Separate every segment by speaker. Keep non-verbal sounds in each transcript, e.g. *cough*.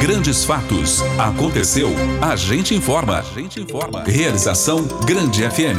Speaker 1: Grandes fatos. Aconteceu. A gente informa. A gente informa. Realização Grande FM.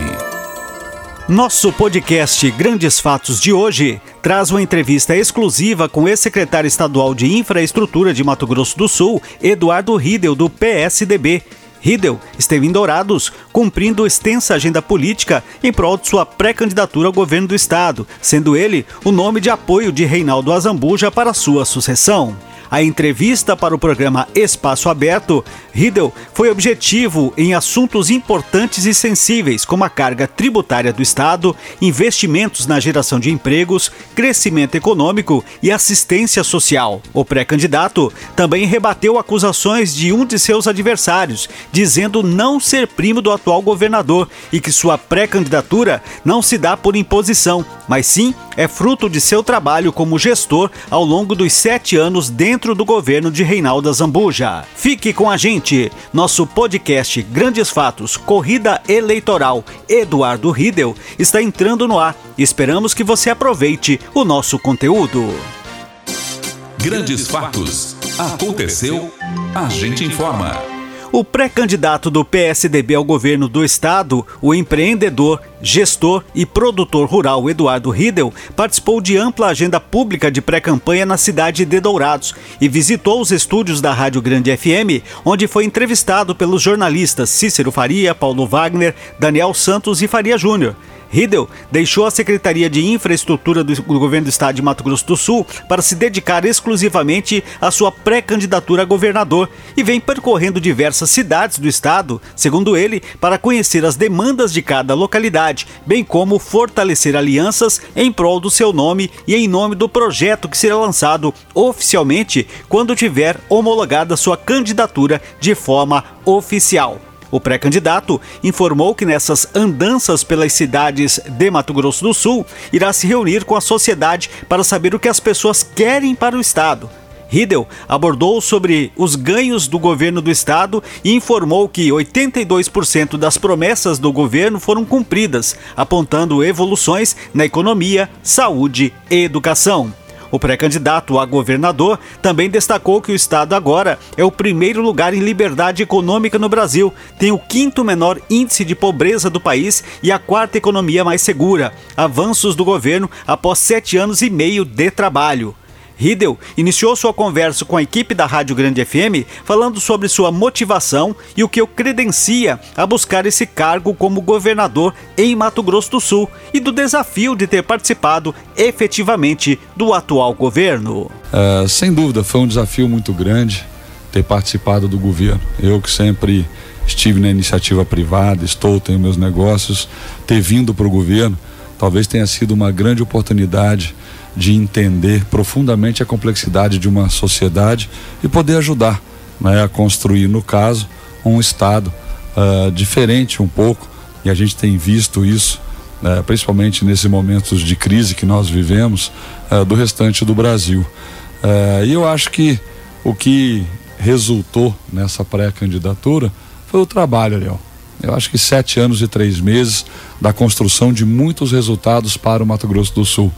Speaker 2: Nosso podcast Grandes Fatos de hoje traz uma entrevista exclusiva com o ex-secretário estadual de Infraestrutura de Mato Grosso do Sul, Eduardo Riedel, do PSDB. Riedel esteve em Dourados, cumprindo extensa agenda política em prol de sua pré-candidatura ao governo do estado, sendo ele o nome de apoio de Reinaldo Azambuja para sua sucessão. A entrevista para o programa Espaço Aberto, Riedel foi objetivo em assuntos importantes e sensíveis, como a carga tributária do Estado, investimentos na geração de empregos, crescimento econômico e assistência social. O pré-candidato também rebateu acusações de um de seus adversários, dizendo não ser primo do atual governador e que sua pré-candidatura não se dá por imposição, mas sim é fruto de seu trabalho como gestor ao longo dos sete anos dentro do governo de Reinaldo Zambuja. Fique com a gente, nosso podcast Grandes Fatos, Corrida Eleitoral Eduardo Riedel está entrando no ar. Esperamos que você aproveite o nosso conteúdo.
Speaker 1: Grandes fatos. Aconteceu. A gente informa.
Speaker 2: O pré-candidato do PSDB ao governo do estado, o empreendedor, gestor e produtor rural Eduardo Riedel, participou de ampla agenda pública de pré-campanha na cidade de Dourados e visitou os estúdios da Rádio Grande FM, onde foi entrevistado pelos jornalistas Cícero Faria, Paulo Wagner, Daniel Santos e Faria Júnior. Riedel deixou a Secretaria de Infraestrutura do Governo do Estado de Mato Grosso do Sul para se dedicar exclusivamente à sua pré-candidatura a governador e vem percorrendo diversas cidades do estado, segundo ele, para conhecer as demandas de cada localidade, bem como fortalecer alianças em prol do seu nome e em nome do projeto que será lançado oficialmente quando tiver homologada sua candidatura de forma oficial. O pré-candidato informou que nessas andanças pelas cidades de Mato Grosso do Sul irá se reunir com a sociedade para saber o que as pessoas querem para o estado. Riedel abordou sobre os ganhos do governo do estado e informou que 82% das promessas do governo foram cumpridas, apontando evoluções na economia, saúde e educação. O pré-candidato a governador também destacou que o estado agora é o primeiro lugar em liberdade econômica no Brasil, tem o quinto menor índice de pobreza do país e a quarta economia mais segura. Avanços do governo após sete anos e meio de trabalho. Riedel iniciou sua conversa com a equipe da Rádio Grande FM falando sobre sua motivação e o que o credencia a buscar esse cargo como governador em Mato Grosso do Sul e do desafio de ter participado efetivamente do atual governo.
Speaker 3: Uh, sem dúvida, foi um desafio muito grande ter participado do governo. Eu que sempre estive na iniciativa privada, estou, tenho meus negócios, ter vindo para o governo, talvez tenha sido uma grande oportunidade de entender profundamente a complexidade de uma sociedade e poder ajudar né, a construir, no caso, um Estado uh, diferente um pouco, e a gente tem visto isso, uh, principalmente nesses momentos de crise que nós vivemos, uh, do restante do Brasil. Eh, e eu acho que o que resultou nessa pré-candidatura foi o trabalho, Léo. Eu acho que sete anos e três meses da construção de muitos resultados para o Mato Grosso do Sul.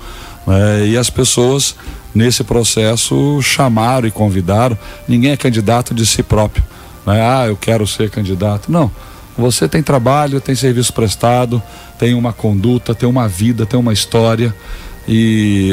Speaker 3: É, e as pessoas, nesse processo, chamaram e convidaram. Ninguém é candidato de si próprio. Né? Ah, eu quero ser candidato. Não. Você tem trabalho, tem serviço prestado, tem uma conduta, tem uma vida, tem uma história. E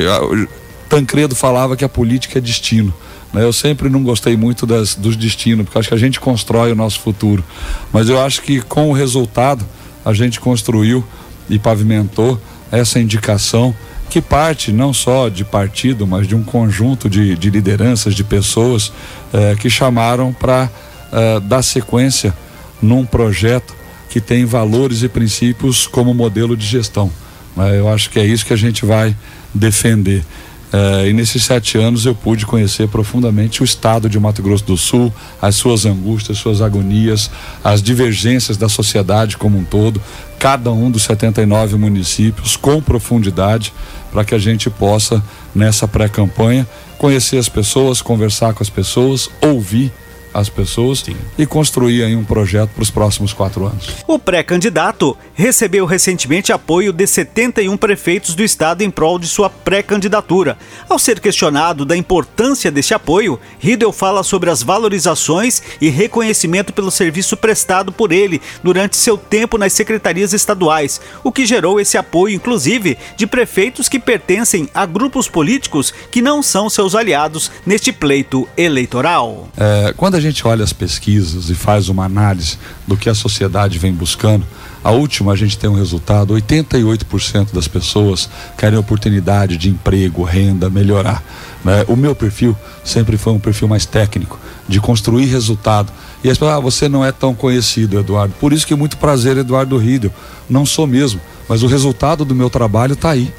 Speaker 3: Tancredo falava que a política é destino. Né? Eu sempre não gostei muito das, dos destinos, porque acho que a gente constrói o nosso futuro. Mas eu acho que com o resultado, a gente construiu e pavimentou essa indicação que parte não só de partido, mas de um conjunto de, de lideranças, de pessoas eh, que chamaram para eh, dar sequência num projeto que tem valores e princípios como modelo de gestão. Eu acho que é isso que a gente vai defender. Uh, e nesses sete anos eu pude conhecer profundamente o estado de Mato Grosso do Sul, as suas angústias, suas agonias, as divergências da sociedade como um todo, cada um dos 79 municípios com profundidade, para que a gente possa, nessa pré-campanha, conhecer as pessoas, conversar com as pessoas, ouvir as pessoas Sim. e construir aí um projeto para os próximos quatro anos.
Speaker 2: O pré-candidato recebeu recentemente apoio de 71 prefeitos do estado em prol de sua pré-candidatura. Ao ser questionado da importância desse apoio, Riedel fala sobre as valorizações e reconhecimento pelo serviço prestado por ele durante seu tempo nas secretarias estaduais, o que gerou esse apoio, inclusive, de prefeitos que pertencem a grupos políticos que não são seus aliados neste pleito eleitoral.
Speaker 3: É, quando a gente olha as pesquisas e faz uma análise do que a sociedade vem buscando, a última a gente tem um resultado: 88% das pessoas querem oportunidade de emprego, renda, melhorar. Né? O meu perfil sempre foi um perfil mais técnico, de construir resultado. E as pessoas, ah, você não é tão conhecido, Eduardo. Por isso que muito prazer, Eduardo Riedel. Não sou mesmo, mas o resultado do meu trabalho está aí.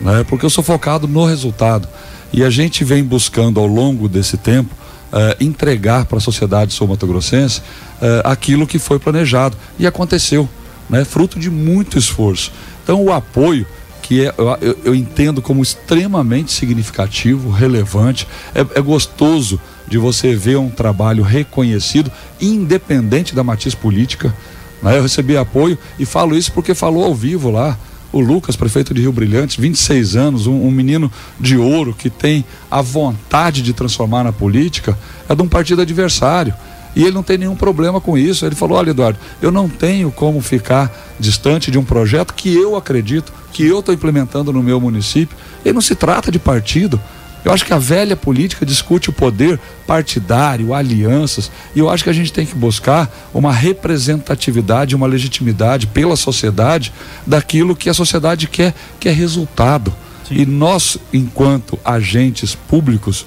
Speaker 3: Né? Porque eu sou focado no resultado. E a gente vem buscando ao longo desse tempo uh, entregar para a sociedade sul-mato-grossense uh, aquilo que foi planejado. E aconteceu, né? fruto de muito esforço. Então, o apoio que é, eu, eu, entendo como extremamente significativo, relevante, é, é, gostoso de você ver um trabalho reconhecido, independente da matiz política. Né? Eu recebi apoio e falo isso porque falou ao vivo lá o Lucas, prefeito de Rio Brilhante, 26 anos, um, um, menino de ouro que tem a vontade de transformar na política, é de um partido adversário. E ele não tem nenhum problema com isso. Ele falou: olha, Eduardo, eu não tenho como ficar distante de um projeto que eu acredito, que eu estou implementando no meu município. E não se trata de partido, eu acho que a velha política discute o poder partidário, alianças, e eu acho que a gente tem que buscar uma representatividade, uma legitimidade pela sociedade daquilo que a sociedade quer, que é resultado. Sim. E nós, enquanto agentes públicos,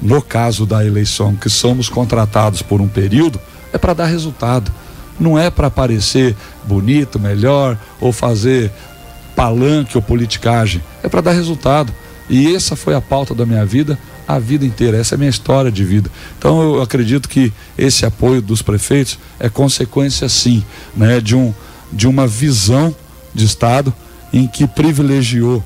Speaker 3: no caso da eleição, que somos contratados por um período, é para dar resultado. Não é para parecer bonito, melhor, ou fazer palanque ou politicagem. É para dar resultado. E essa foi a pauta da minha vida a vida inteira. Essa é a minha história de vida. Então eu acredito que esse apoio dos prefeitos é consequência sim, né, de um de uma visão de estado em que privilegiou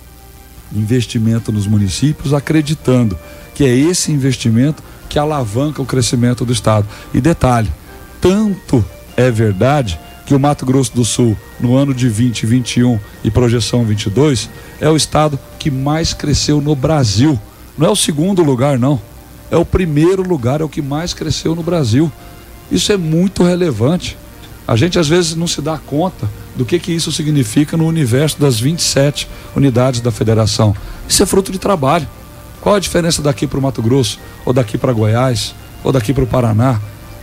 Speaker 3: investimento nos municípios, acreditando que é esse investimento que alavanca o crescimento do estado. E detalhe, tanto é verdade que o Mato Grosso do Sul, no ano de 2021 e projeção 22, é o estado que mais cresceu no Brasil. Não é o segundo lugar, não. É o primeiro lugar, é o que mais cresceu no Brasil. Isso é muito relevante. A gente às vezes não se dá conta do que, que isso significa no universo das 27 unidades da federação. Isso é fruto de trabalho. Qual a diferença daqui para o Mato Grosso, ou daqui para Goiás, ou daqui para o Paraná?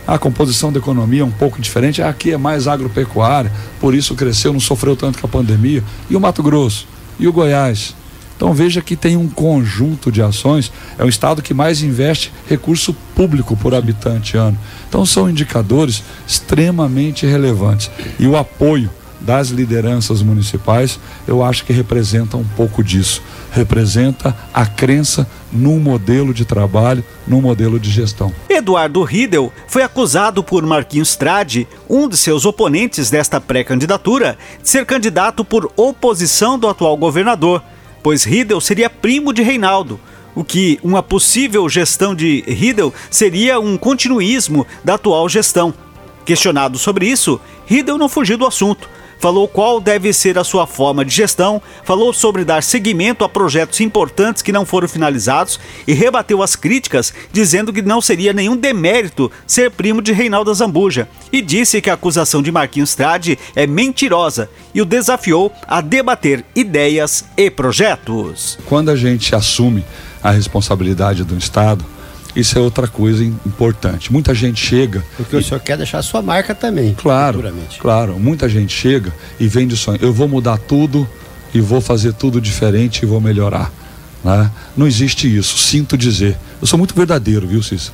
Speaker 3: a composição da economia é um pouco diferente. Aqui é mais agropecuária, por isso cresceu, não sofreu tanto com a pandemia. E o Mato Grosso? E o Goiás? Então veja que tem um conjunto de ações, é o estado que mais investe recurso público por habitante ano. Então são indicadores extremamente relevantes. E o apoio das lideranças municipais, eu acho que representa um pouco disso. Representa a crença num modelo de trabalho, num modelo de gestão.
Speaker 2: Eduardo Riedel foi acusado por Marquinhos Trade, um de seus oponentes desta pré-candidatura, de ser candidato por oposição do atual governador, pois Riedel seria primo de Reinaldo o que uma possível gestão de Riedel seria um continuismo da atual gestão. Questionado sobre isso, Riedel não fugiu do assunto falou qual deve ser a sua forma de gestão, falou sobre dar seguimento a projetos importantes que não foram finalizados e rebateu as críticas, dizendo que não seria nenhum demérito ser primo de Reinaldo Zambuja, e disse que a acusação de Marquinhos Trade é mentirosa e o desafiou a debater ideias e projetos.
Speaker 3: Quando a gente assume a responsabilidade do Estado, isso é outra coisa importante. Muita gente chega.
Speaker 4: Porque e... o senhor quer deixar a sua marca também.
Speaker 3: Claro. Claro. Muita gente chega e vem de sonho. Eu vou mudar tudo e vou fazer tudo diferente e vou melhorar. Né? Não existe isso. Sinto dizer. Eu sou muito verdadeiro, viu, Cícero?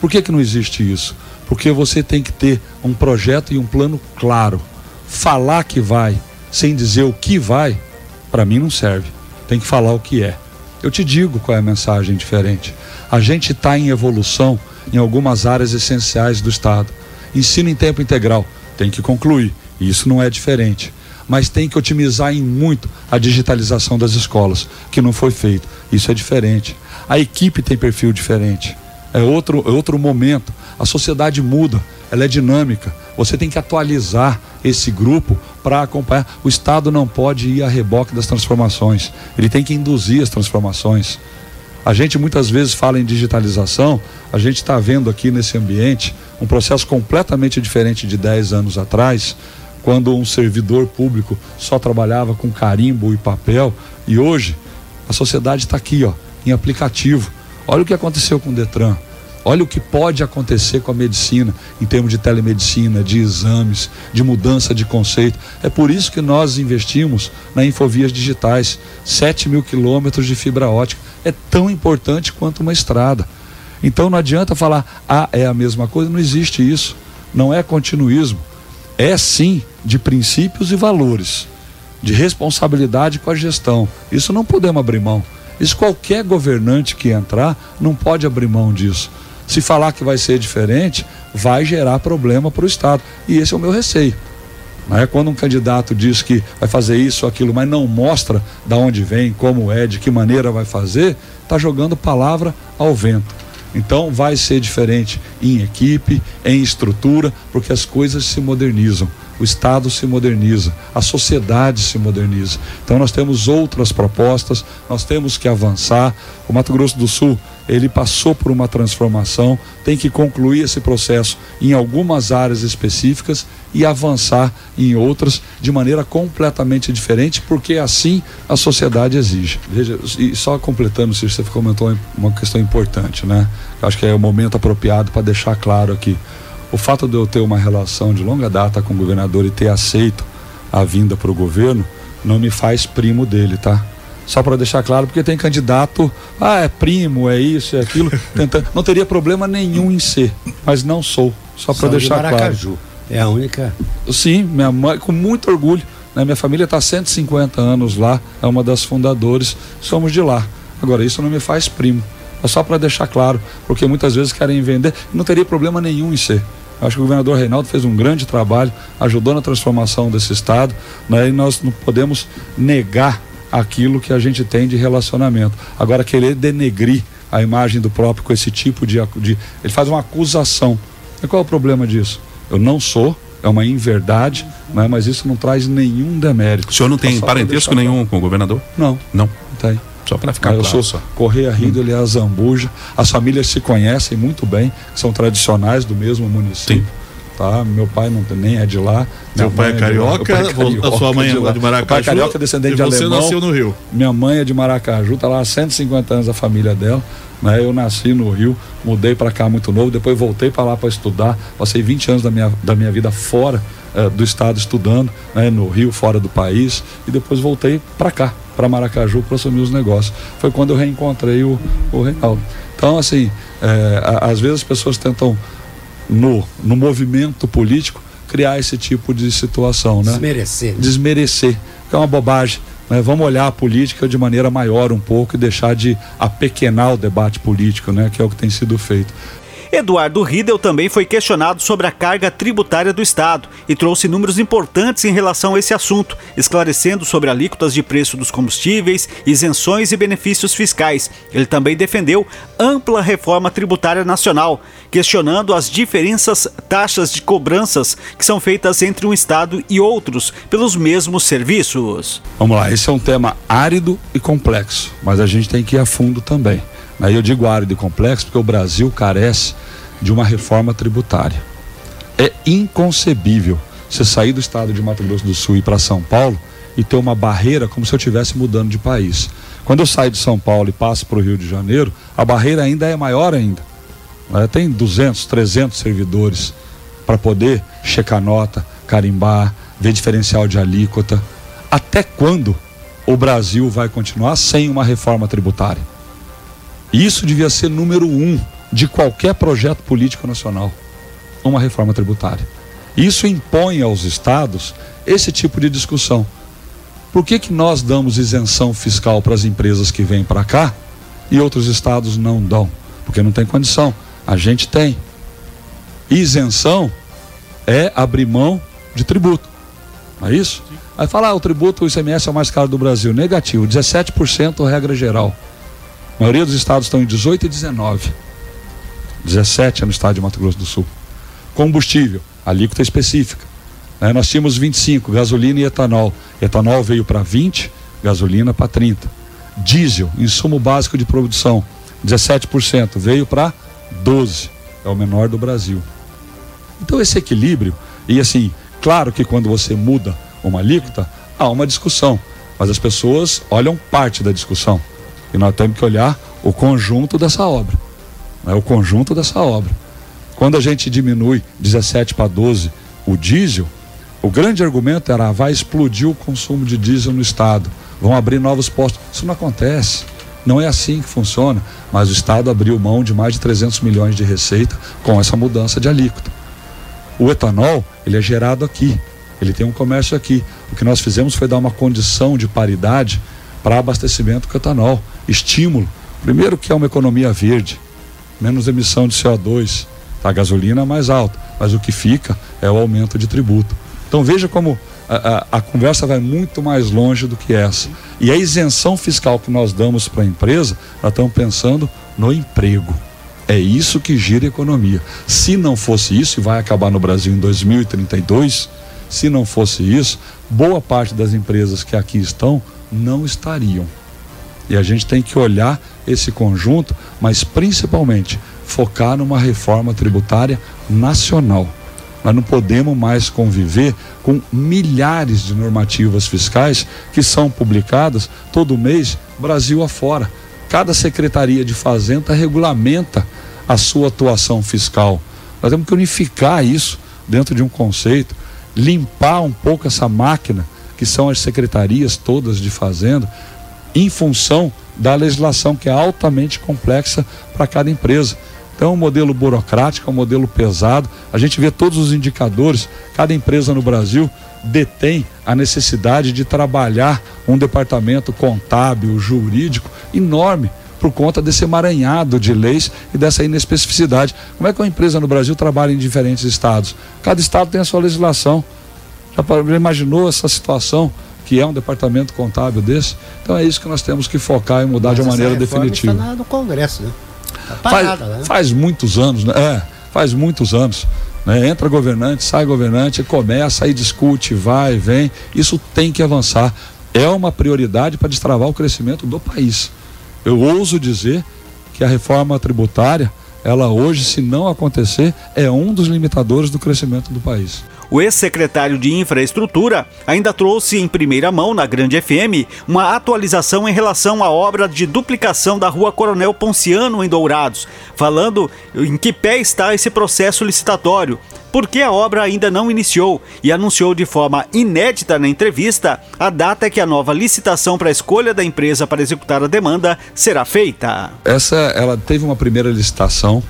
Speaker 3: Por que, que não existe isso? Porque você tem que ter um projeto e um plano claro. Falar que vai sem dizer o que vai, para mim não serve. Tem que falar o que é. Eu te digo qual é a mensagem diferente. A gente está em evolução em algumas áreas essenciais do Estado. Ensino em tempo integral, tem que concluir, isso não é diferente. Mas tem que otimizar em muito a digitalização das escolas, que não foi feito. Isso é diferente. A equipe tem perfil diferente. é outro, é outro momento. A sociedade muda, ela é dinâmica. Você tem que atualizar esse grupo para acompanhar. O Estado não pode ir a reboque das transformações, ele tem que induzir as transformações. A gente muitas vezes fala em digitalização, a gente está vendo aqui nesse ambiente um processo completamente diferente de 10 anos atrás, quando um servidor público só trabalhava com carimbo e papel, e hoje a sociedade está aqui, ó, em aplicativo. Olha o que aconteceu com o Detran. Olha o que pode acontecer com a medicina em termos de telemedicina, de exames, de mudança de conceito. É por isso que nós investimos na Infovias Digitais 7 mil quilômetros de fibra ótica. É tão importante quanto uma estrada. Então não adianta falar, ah, é a mesma coisa, não existe isso. Não é continuismo. É sim de princípios e valores, de responsabilidade com a gestão. Isso não podemos abrir mão. Isso qualquer governante que entrar não pode abrir mão disso. Se falar que vai ser diferente, vai gerar problema para o Estado. E esse é o meu receio. É? Quando um candidato diz que vai fazer isso aquilo, mas não mostra de onde vem, como é, de que maneira vai fazer, está jogando palavra ao vento. Então vai ser diferente em equipe, em estrutura, porque as coisas se modernizam o Estado se moderniza, a sociedade se moderniza. Então nós temos outras propostas, nós temos que avançar. O Mato Grosso do Sul, ele passou por uma transformação, tem que concluir esse processo em algumas áreas específicas e avançar em outras de maneira completamente diferente, porque assim a sociedade exige. Veja, e só completando, se você comentou uma questão importante, né? Acho que é o momento apropriado para deixar claro aqui o fato de eu ter uma relação de longa data com o governador e ter aceito a vinda para o governo não me faz primo dele, tá? Só para deixar claro, porque tem candidato, ah, é primo, é isso, é aquilo, *laughs* tentando, não teria problema nenhum em ser, mas não sou. Só para deixar claro.
Speaker 4: É a única.
Speaker 3: Sim, minha mãe, com muito orgulho. Né? Minha família está 150 anos lá, é uma das fundadoras, somos de lá. Agora, isso não me faz primo. É só para deixar claro, porque muitas vezes querem vender, não teria problema nenhum em ser. Acho que o governador Reinaldo fez um grande trabalho, ajudou na transformação desse estado, né? e nós não podemos negar aquilo que a gente tem de relacionamento. Agora, querer denegrir a imagem do próprio com esse tipo de. de ele faz uma acusação. E qual é o problema disso? Eu não sou, é uma inverdade, né? mas isso não traz nenhum demérito.
Speaker 1: O senhor não tem parentesco nenhum com o governador?
Speaker 3: Não.
Speaker 1: Não.
Speaker 3: Tem.
Speaker 1: Só para ficar
Speaker 3: eu claro. sou Correia Rido, hum. ele é a Zambuja. As famílias se conhecem muito bem, são tradicionais do mesmo município. Sim. Tá? Meu pai não, nem é de lá.
Speaker 1: Meu pai é, é carioca, é carioca, a sua mãe é de, de Maracaju. Meu pai é
Speaker 3: carioca, descendente de alemão.
Speaker 1: Você nasceu no Rio.
Speaker 3: Minha mãe é de Maracaju, tá lá há 150 anos a família dela. Né? Eu nasci no Rio, mudei para cá muito novo, depois voltei para lá para estudar. Passei 20 anos da minha, da minha vida fora uh, do estado estudando, né? no Rio, fora do país, e depois voltei para cá, para Maracaju, para assumir os negócios. Foi quando eu reencontrei o, o Reinaldo. Então, assim, é, às vezes as pessoas tentam, no, no movimento político, criar esse tipo de situação, né?
Speaker 4: Desmerecer. Né?
Speaker 3: Desmerecer, que é uma bobagem. Né? Vamos olhar a política de maneira maior um pouco e deixar de apequenar o debate político, né? Que é o que tem sido feito.
Speaker 2: Eduardo Riedel também foi questionado sobre a carga tributária do Estado e trouxe números importantes em relação a esse assunto, esclarecendo sobre alíquotas de preço dos combustíveis, isenções e benefícios fiscais. Ele também defendeu ampla reforma tributária nacional, questionando as diferenças taxas de cobranças que são feitas entre um Estado e outros pelos mesmos serviços.
Speaker 3: Vamos lá, esse é um tema árido e complexo, mas a gente tem que ir a fundo também. Aí eu digo árido e complexo porque o Brasil carece de uma reforma tributária. É inconcebível você sair do estado de Mato Grosso do Sul e ir para São Paulo e ter uma barreira como se eu estivesse mudando de país. Quando eu saio de São Paulo e passo para o Rio de Janeiro, a barreira ainda é maior ainda. Tem 200, 300 servidores para poder checar nota, carimbar, ver diferencial de alíquota. Até quando o Brasil vai continuar sem uma reforma tributária? Isso devia ser número um de qualquer projeto político nacional, uma reforma tributária. Isso impõe aos estados esse tipo de discussão. Por que, que nós damos isenção fiscal para as empresas que vêm para cá e outros estados não dão? Porque não tem condição. A gente tem. Isenção é abrir mão de tributo. Não é isso? Aí fala, ah, o tributo, o ICMS é o mais caro do Brasil. Negativo, 17% regra geral. A maioria dos estados estão em 18 e 19. 17 é no estado de Mato Grosso do Sul. Combustível, alíquota específica. Né? Nós tínhamos 25, gasolina e etanol. Etanol veio para 20, gasolina para 30. Diesel, insumo básico de produção, 17%, veio para 12, é o menor do Brasil. Então esse equilíbrio, e assim, claro que quando você muda uma alíquota, há uma discussão, mas as pessoas olham parte da discussão. E nós temos que olhar o conjunto dessa obra. Né? O conjunto dessa obra. Quando a gente diminui 17 para 12 o diesel, o grande argumento era: vai explodir o consumo de diesel no Estado, vão abrir novos postos. Isso não acontece. Não é assim que funciona, mas o Estado abriu mão de mais de 300 milhões de receita com essa mudança de alíquota. O etanol, ele é gerado aqui, ele tem um comércio aqui. O que nós fizemos foi dar uma condição de paridade para abastecimento com etanol, estímulo. Primeiro que é uma economia verde, menos emissão de CO2, a gasolina é mais alta, mas o que fica é o aumento de tributo. Então veja como a, a, a, conversa vai muito mais longe do que essa. E a isenção fiscal que nós damos para a empresa, nós estamos pensando no emprego. É isso que gira a economia. Se não fosse isso, e vai acabar no Brasil em 2032, se não fosse isso, boa parte das empresas que aqui estão não estariam. E a gente tem que olhar esse conjunto, mas principalmente focar numa reforma tributária nacional. Nós não podemos mais conviver com milhares de normativas fiscais que são publicadas todo mês, Brasil afora. Cada secretaria de Fazenda regulamenta a sua atuação fiscal. Nós temos que unificar isso dentro de um conceito, limpar um pouco essa máquina que são as secretarias todas de Fazenda, em função da legislação que é altamente complexa para cada empresa. Então, é um modelo burocrático, é um modelo pesado. A gente vê todos os indicadores. Cada empresa no Brasil detém a necessidade de trabalhar um departamento contábil, jurídico enorme por conta desse emaranhado de leis e dessa inespecificidade. Como é que uma empresa no Brasil trabalha em diferentes estados? Cada estado tem a sua legislação. Já imaginou essa situação? Que é um departamento contábil desse. Então é isso que nós temos que focar e mudar Mas de uma maneira definitiva.
Speaker 4: Está no Congresso, né?
Speaker 3: Tá parada, faz, né? faz muitos anos, né? É, faz muitos anos. Né? Entra governante, sai governante, começa, aí discute, vai, vem. Isso tem que avançar. É uma prioridade para destravar o crescimento do país. Eu ouso dizer que a reforma tributária, ela hoje, se não acontecer, é um dos limitadores do crescimento do país.
Speaker 2: O ex-secretário de Infraestrutura ainda trouxe em primeira mão na Grande FM uma atualização em relação à obra de duplicação da Rua Coronel Ponciano em Dourados, falando em que pé está esse processo licitatório, porque a obra ainda não iniciou e anunciou de forma inédita na entrevista a data que a nova licitação para a escolha da empresa para executar a demanda será feita.
Speaker 3: Essa ela teve uma primeira licitação,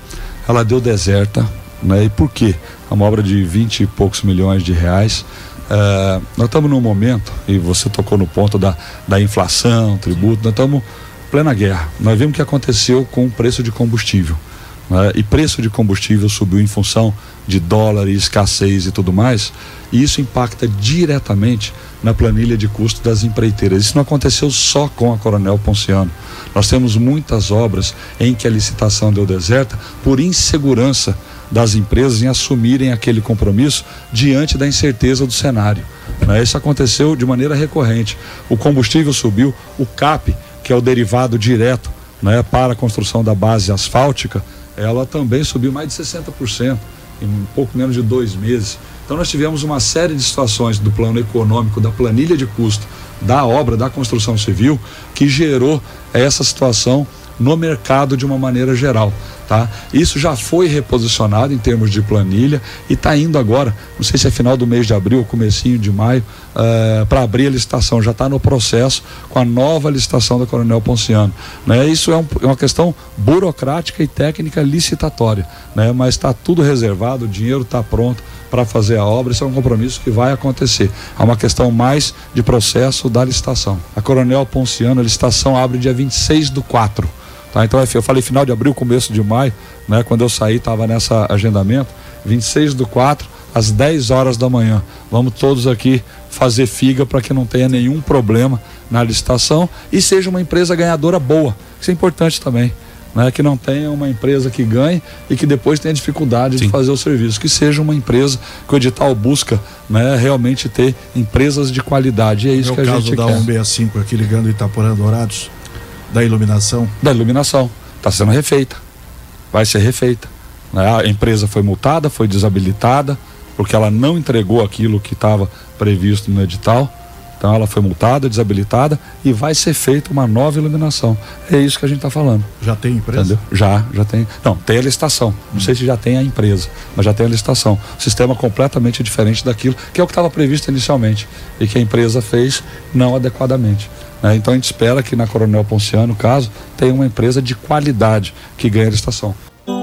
Speaker 3: ela deu deserta, né? E por quê? É uma obra de 20 e poucos milhões de reais. Uh, nós estamos num momento, e você tocou no ponto da, da inflação, tributo, nós estamos plena guerra. Nós vimos o que aconteceu com o preço de combustível. Né? E preço de combustível subiu em função de dólar e escassez e tudo mais, e isso impacta diretamente na planilha de custo das empreiteiras. Isso não aconteceu só com a Coronel Ponciano. Nós temos muitas obras em que a licitação deu deserta por insegurança das empresas em assumirem aquele compromisso diante da incerteza do cenário. Né? Isso aconteceu de maneira recorrente. O combustível subiu, o CAP, que é o derivado direto né, para a construção da base asfáltica, ela também subiu mais de 60% em um pouco menos de dois meses. Então nós tivemos uma série de situações do plano econômico, da planilha de custo da obra, da construção civil, que gerou essa situação no mercado de uma maneira geral. Tá? Isso já foi reposicionado em termos de planilha e está indo agora, não sei se é final do mês de abril ou comecinho de maio, uh, eh, para abrir a licitação. Já está no processo com a nova licitação da Coronel Ponciano. Né? Isso é, um, é uma questão burocrática e técnica licitatória, né? mas está tudo reservado, o dinheiro está pronto para fazer a obra, isso é um compromisso que vai acontecer. É uma questão mais de processo da licitação. A Coronel Ponciano, a licitação abre dia 26 do 4 Tá? Então eu falei final de abril, começo de maio, né? Quando eu saí, estava nessa agendamento. 26 do 4, às 10 horas da manhã. Vamos todos aqui fazer figa para que não tenha nenhum problema na licitação e seja uma empresa ganhadora boa. Isso é importante também. Né, que não tenha uma empresa que ganhe e que depois tenha dificuldade Sim. de fazer o serviço. Que seja uma empresa que o edital busca né, realmente ter empresas de qualidade. E é isso
Speaker 5: é
Speaker 3: que a gente
Speaker 5: quer.
Speaker 3: O caso
Speaker 5: da 165 aqui ligando Itaporã Dourados, da iluminação?
Speaker 3: Da iluminação. Está sendo refeita. Vai ser refeita. Né? A empresa foi multada, foi desabilitada, porque ela não entregou aquilo que estava previsto no edital. Então ela foi multada, desabilitada e vai ser feita uma nova iluminação. É isso que a gente está falando.
Speaker 5: Já tem empresa? Entendeu?
Speaker 3: Já, já tem. Não, tem a licitação. Não sei se já tem a empresa, mas já tem a licitação. Sistema completamente diferente daquilo que é o que estava previsto inicialmente e que a empresa fez não adequadamente. Né? Então a gente espera que na Coronel Ponciano, no caso, tenha uma empresa de qualidade que ganhe a licitação.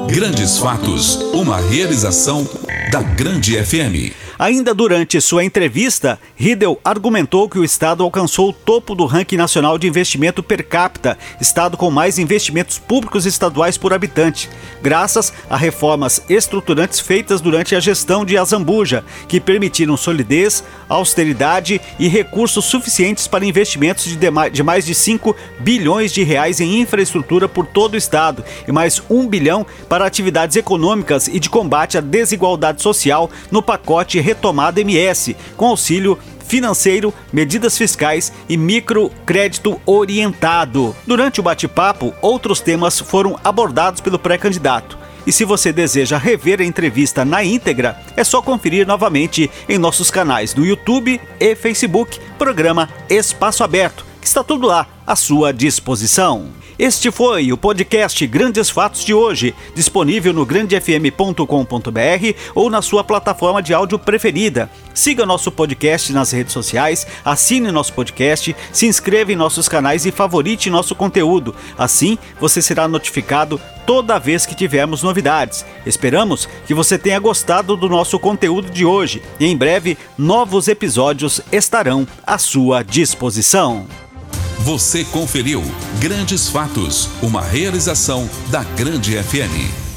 Speaker 1: Grandes Fatos, uma realização da Grande FM.
Speaker 2: Ainda durante sua entrevista, Riedel argumentou que o Estado alcançou o topo do ranking nacional de investimento per capita, Estado com mais investimentos públicos estaduais por habitante, graças a reformas estruturantes feitas durante a gestão de Azambuja, que permitiram solidez, austeridade e recursos suficientes para investimentos de mais de 5 bilhões de reais em infraestrutura por todo o Estado e mais 1 bilhão para atividades econômicas e de combate à desigualdade social no pacote retomada MS, com auxílio financeiro, medidas fiscais e microcrédito orientado. Durante o bate-papo, outros temas foram abordados pelo pré-candidato. E se você deseja rever a entrevista na íntegra, é só conferir novamente em nossos canais do YouTube e Facebook, programa Espaço Aberto, que está tudo lá à sua disposição. Este foi o podcast Grandes Fatos de hoje, disponível no grandefm.com.br ou na sua plataforma de áudio preferida. Siga nosso podcast nas redes sociais, assine nosso podcast, se inscreva em nossos canais e favorite nosso conteúdo. Assim, você será notificado toda vez que tivermos novidades. Esperamos que você tenha gostado do nosso conteúdo de hoje e em breve novos episódios estarão à sua disposição.
Speaker 1: Você conferiu Grandes Fatos, uma realização da Grande FM.